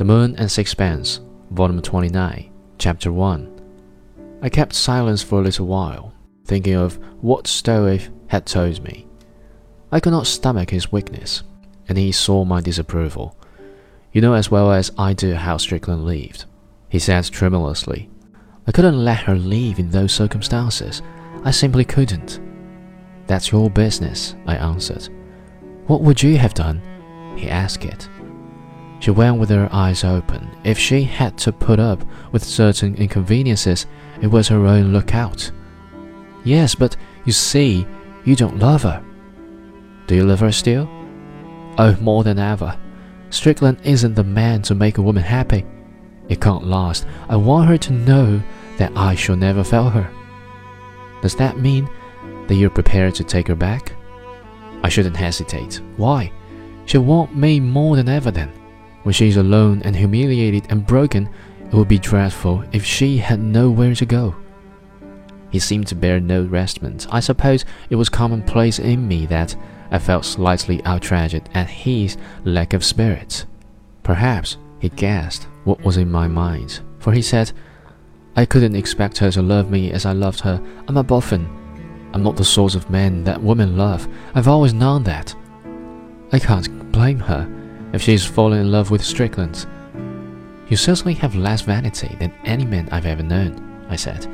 The Moon and Sixpence, Volume 29, Chapter 1. I kept silence for a little while, thinking of what Stroeve had told me. I could not stomach his weakness, and he saw my disapproval. You know as well as I do how Strickland lived, he said tremulously. I couldn't let her leave in those circumstances. I simply couldn't. That's your business, I answered. What would you have done? He asked it. She went with her eyes open. If she had to put up with certain inconveniences, it was her own lookout. Yes, but you see, you don't love her. Do you love her still? Oh, more than ever. Strickland isn't the man to make a woman happy. It can't last. I want her to know that I shall never fail her. Does that mean that you're prepared to take her back? I shouldn't hesitate. Why? She'll want me more than ever then. When she is alone and humiliated and broken, it would be dreadful if she had nowhere to go. He seemed to bear no resentment. I suppose it was commonplace in me that I felt slightly outraged at his lack of spirit. Perhaps he guessed what was in my mind, for he said, I couldn't expect her to love me as I loved her. I'm a boffin. I'm not the sort of man that women love. I've always known that. I can't blame her if she's fallen in love with Strickland. You certainly have less vanity than any man I've ever known, I said.